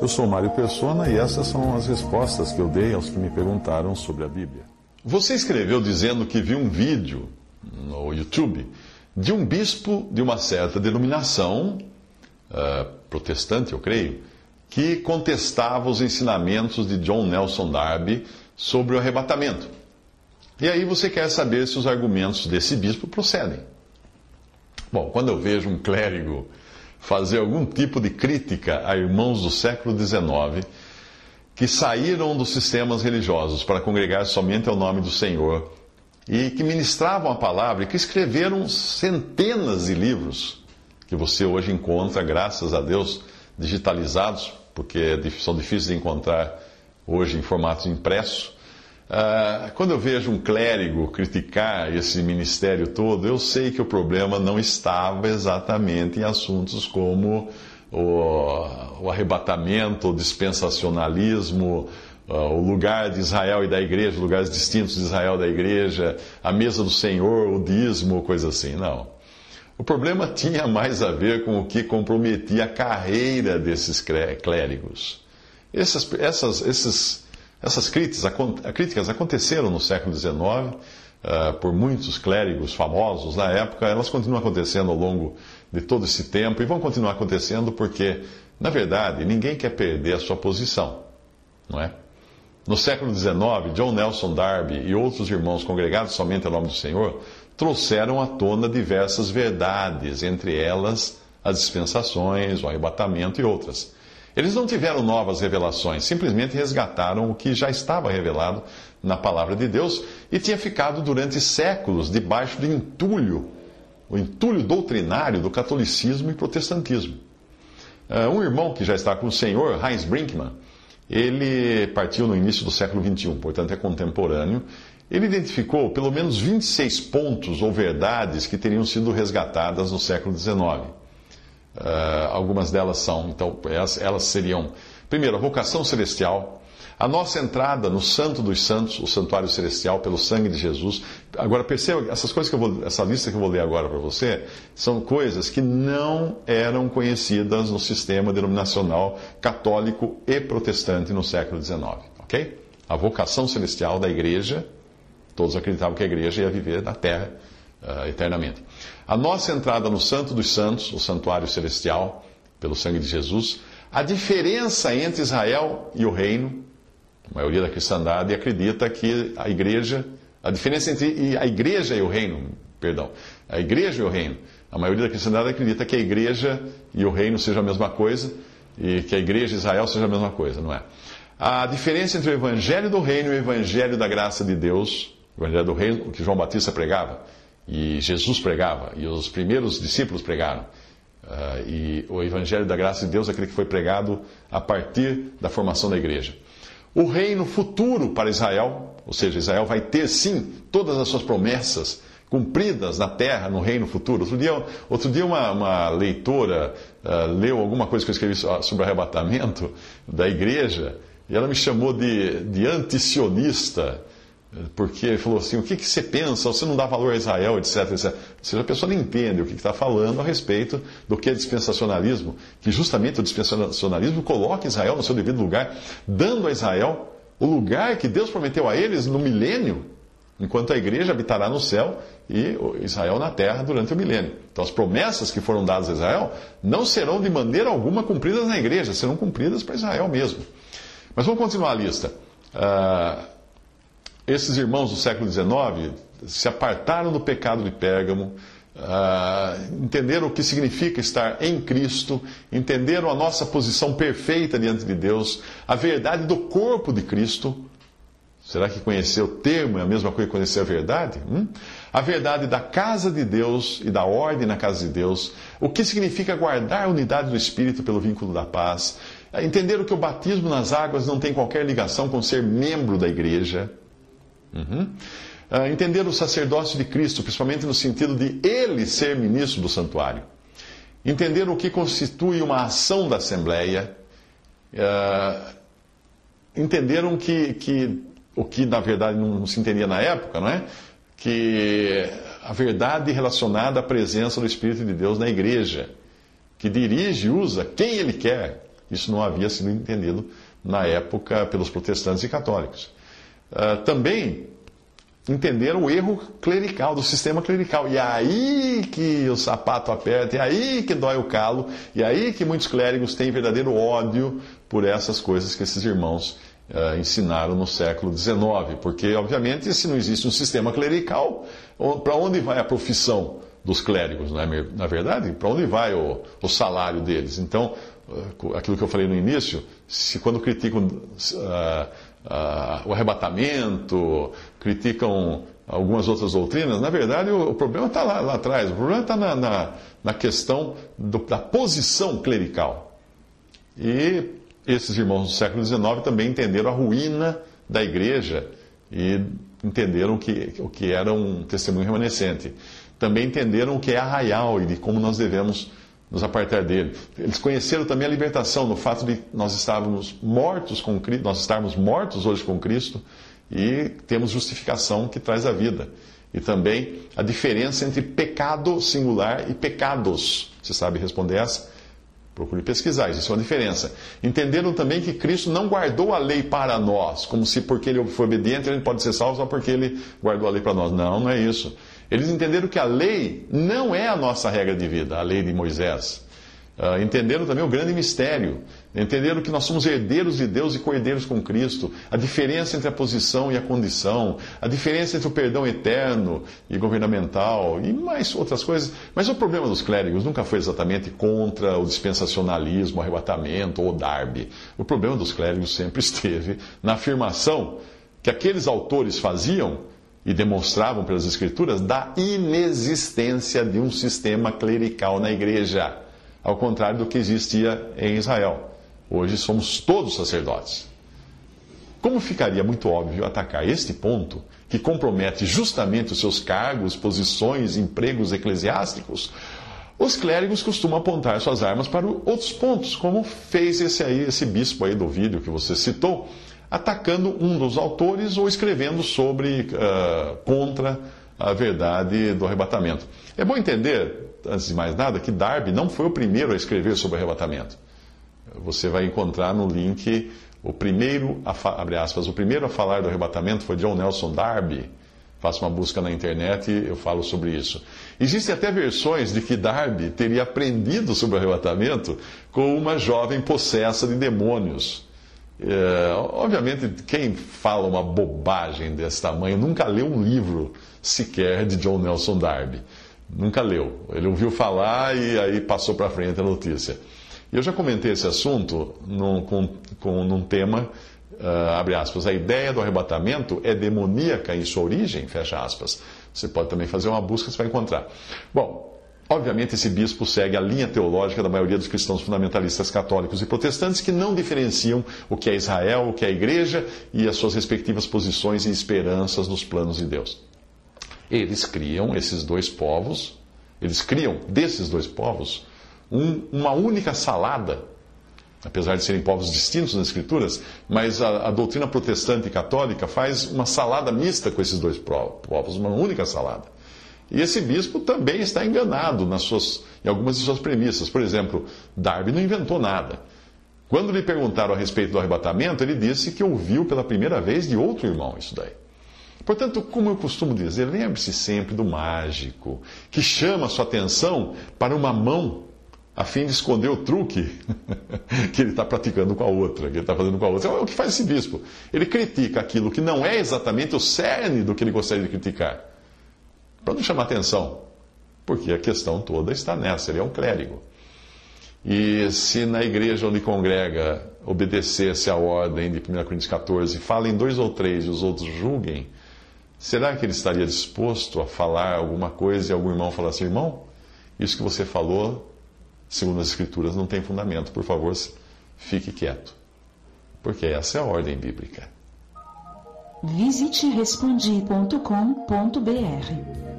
Eu sou Mário Persona e essas são as respostas que eu dei aos que me perguntaram sobre a Bíblia. Você escreveu dizendo que viu um vídeo no YouTube de um bispo de uma certa denominação, uh, protestante, eu creio, que contestava os ensinamentos de John Nelson Darby sobre o arrebatamento. E aí você quer saber se os argumentos desse bispo procedem. Bom, quando eu vejo um clérigo fazer algum tipo de crítica a irmãos do século XIX que saíram dos sistemas religiosos para congregar somente ao nome do Senhor e que ministravam a palavra e que escreveram centenas de livros que você hoje encontra, graças a Deus, digitalizados, porque é são difíceis de encontrar hoje em formato impresso. Uh, quando eu vejo um clérigo criticar esse ministério todo, eu sei que o problema não estava exatamente em assuntos como o, o arrebatamento, o dispensacionalismo, uh, o lugar de Israel e da igreja, lugares distintos de Israel e da igreja, a mesa do Senhor, o dízimo, coisa assim. Não. O problema tinha mais a ver com o que comprometia a carreira desses clérigos. Essas, essas, esses essas críticas, aconteceram no século XIX uh, por muitos clérigos famosos na época, elas continuam acontecendo ao longo de todo esse tempo e vão continuar acontecendo porque, na verdade, ninguém quer perder a sua posição, não é? No século XIX, John Nelson Darby e outros irmãos congregados somente ao nome do Senhor trouxeram à tona diversas verdades, entre elas as dispensações, o arrebatamento e outras. Eles não tiveram novas revelações, simplesmente resgataram o que já estava revelado na palavra de Deus e tinha ficado durante séculos debaixo do entulho, o entulho doutrinário do catolicismo e protestantismo. Uh, um irmão que já está com o Senhor, Heinz Brinkmann, ele partiu no início do século XXI, portanto é contemporâneo. Ele identificou pelo menos 26 pontos ou verdades que teriam sido resgatadas no século XIX. Uh, algumas delas são, então, elas, elas seriam, primeiro, a vocação celestial, a nossa entrada no Santo dos Santos, o santuário celestial, pelo sangue de Jesus. Agora, perceba, essas coisas que eu vou, essa lista que eu vou ler agora para você, são coisas que não eram conhecidas no sistema denominacional católico e protestante no século XIX, ok? A vocação celestial da igreja, todos acreditavam que a igreja ia viver na terra uh, eternamente. A nossa entrada no Santo dos Santos, o santuário celestial, pelo sangue de Jesus, a diferença entre Israel e o reino, a maioria da cristandade acredita que a igreja, a diferença entre a igreja e o reino, perdão, a igreja e o reino, a maioria da cristandade acredita que a igreja e o reino sejam a mesma coisa e que a igreja e Israel seja a mesma coisa, não é? A diferença entre o evangelho do reino e o evangelho da graça de Deus, o evangelho do reino que João Batista pregava, e Jesus pregava, e os primeiros discípulos pregaram. Uh, e o Evangelho da Graça de Deus é aquele que foi pregado a partir da formação da igreja. O reino futuro para Israel, ou seja, Israel vai ter sim todas as suas promessas cumpridas na terra, no reino futuro. Outro dia, outro dia uma, uma leitora uh, leu alguma coisa que eu escrevi sobre arrebatamento da igreja e ela me chamou de, de antisionista porque falou assim: o que, que você pensa? Você não dá valor a Israel, etc. etc. Ou seja, a pessoa não entende o que está falando a respeito do que é dispensacionalismo, que justamente o dispensacionalismo coloca Israel no seu devido lugar, dando a Israel o lugar que Deus prometeu a eles no milênio, enquanto a igreja habitará no céu e Israel na terra durante o milênio. Então, as promessas que foram dadas a Israel não serão de maneira alguma cumpridas na igreja, serão cumpridas para Israel mesmo. Mas vamos continuar a lista. Uh, esses irmãos do século XIX se apartaram do pecado de Pérgamo, uh, entenderam o que significa estar em Cristo, entenderam a nossa posição perfeita diante de Deus, a verdade do corpo de Cristo. Será que conhecer o termo é a mesma coisa que conhecer a verdade? Hum? A verdade da casa de Deus e da ordem na casa de Deus. O que significa guardar a unidade do Espírito pelo vínculo da paz. Entender que o batismo nas águas não tem qualquer ligação com ser membro da igreja. Uhum. Uh, entender o sacerdócio de Cristo, principalmente no sentido de ele ser ministro do santuário. Entender o que constitui uma ação da Assembleia. Uh, entenderam que, que o que na verdade não se entendia na época, não é? Que a verdade relacionada à presença do Espírito de Deus na igreja, que dirige e usa quem ele quer. Isso não havia sido entendido na época pelos protestantes e católicos. Uh, também entenderam o erro clerical, do sistema clerical. E é aí que o sapato aperta, e é aí que dói o calo, e é aí que muitos clérigos têm verdadeiro ódio por essas coisas que esses irmãos uh, ensinaram no século XIX, porque, obviamente, se não existe um sistema clerical, para onde vai a profissão dos clérigos, não é, na verdade? Para onde vai o, o, salário deles? Então, uh, aquilo que eu falei no início, se quando criticam uh, o arrebatamento, criticam algumas outras doutrinas, na verdade o, o problema está lá, lá, atrás, o problema está na, na, na, questão do, da posição clerical. E esses irmãos do século XIX também entenderam a ruína da igreja e entenderam que, o que era um testemunho remanescente. Também entenderam o que é arraial e de como nós devemos nos apartar dele. Eles conheceram também a libertação no fato de nós estarmos mortos com Cristo, nós estarmos mortos hoje com Cristo e temos justificação que traz a vida. E também a diferença entre pecado singular e pecados. Você sabe responder essa? Procure pesquisar, existe uma diferença. Entenderam também que Cristo não guardou a lei para nós, como se porque ele foi obediente ele pode ser salvo só porque ele guardou a lei para nós. Não, não é isso. Eles entenderam que a lei não é a nossa regra de vida, a lei de Moisés. Uh, entenderam também o grande mistério. Entenderam que nós somos herdeiros de Deus e co-herdeiros com Cristo. A diferença entre a posição e a condição. A diferença entre o perdão eterno e governamental. E mais outras coisas. Mas o problema dos clérigos nunca foi exatamente contra o dispensacionalismo, o arrebatamento ou o Darby. O problema dos clérigos sempre esteve na afirmação que aqueles autores faziam e demonstravam pelas Escrituras da inexistência de um sistema clerical na igreja ao contrário do que existia em Israel. Hoje somos todos sacerdotes. Como ficaria muito óbvio atacar este ponto, que compromete justamente os seus cargos, posições, empregos eclesiásticos, os clérigos costumam apontar suas armas para outros pontos, como fez esse aí, esse bispo aí do vídeo que você citou, atacando um dos autores ou escrevendo sobre uh, contra a verdade do arrebatamento. É bom entender antes de mais nada, que Darby não foi o primeiro a escrever sobre arrebatamento. Você vai encontrar no link o primeiro, a, abre aspas, o primeiro a falar do arrebatamento foi John Nelson Darby. Faça uma busca na internet e eu falo sobre isso. Existem até versões de que Darby teria aprendido sobre o arrebatamento com uma jovem possessa de demônios. É, obviamente, quem fala uma bobagem desse tamanho nunca leu um livro sequer de John Nelson Darby. Nunca leu. Ele ouviu falar e aí passou para frente a notícia. Eu já comentei esse assunto num, com, com, num tema, uh, abre aspas, a ideia do arrebatamento é demoníaca em sua origem, fecha aspas. Você pode também fazer uma busca, você vai encontrar. Bom, Obviamente, esse bispo segue a linha teológica da maioria dos cristãos fundamentalistas católicos e protestantes que não diferenciam o que é Israel, o que é a igreja e as suas respectivas posições e esperanças nos planos de Deus. Eles criam esses dois povos, eles criam desses dois povos um, uma única salada, apesar de serem povos distintos nas Escrituras, mas a, a, doutrina protestante e católica faz uma salada mista com esses dois povos, uma única salada. E esse bispo também está enganado nas suas, em algumas de suas premissas. Por exemplo, Darby não inventou nada. Quando lhe perguntaram a respeito do arrebatamento, ele disse que ouviu pela primeira vez de outro irmão isso daí. Portanto, como eu costumo dizer, lembre-se sempre do mágico, que chama sua atenção para uma mão, a fim de esconder o truque que ele está praticando com a outra, que ele está fazendo com a outra. É o que faz esse bispo. Ele critica aquilo que não é exatamente o cerne do que ele gostaria de criticar, para não chamar atenção, porque a questão toda está nessa, ele é um clérigo. E se na igreja onde congrega obedecesse à ordem de 1 Coríntios 14, falem dois ou três e os outros julguem, será que ele estaria disposto a falar alguma coisa e algum irmão falar assim: irmão, isso que você falou, segundo as Escrituras, não tem fundamento, por favor, fique quieto. Porque essa é a ordem bíblica. Visite respondi.com.br.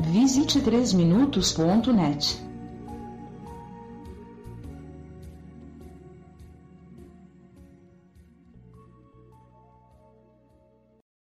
Visite 3minutos.net.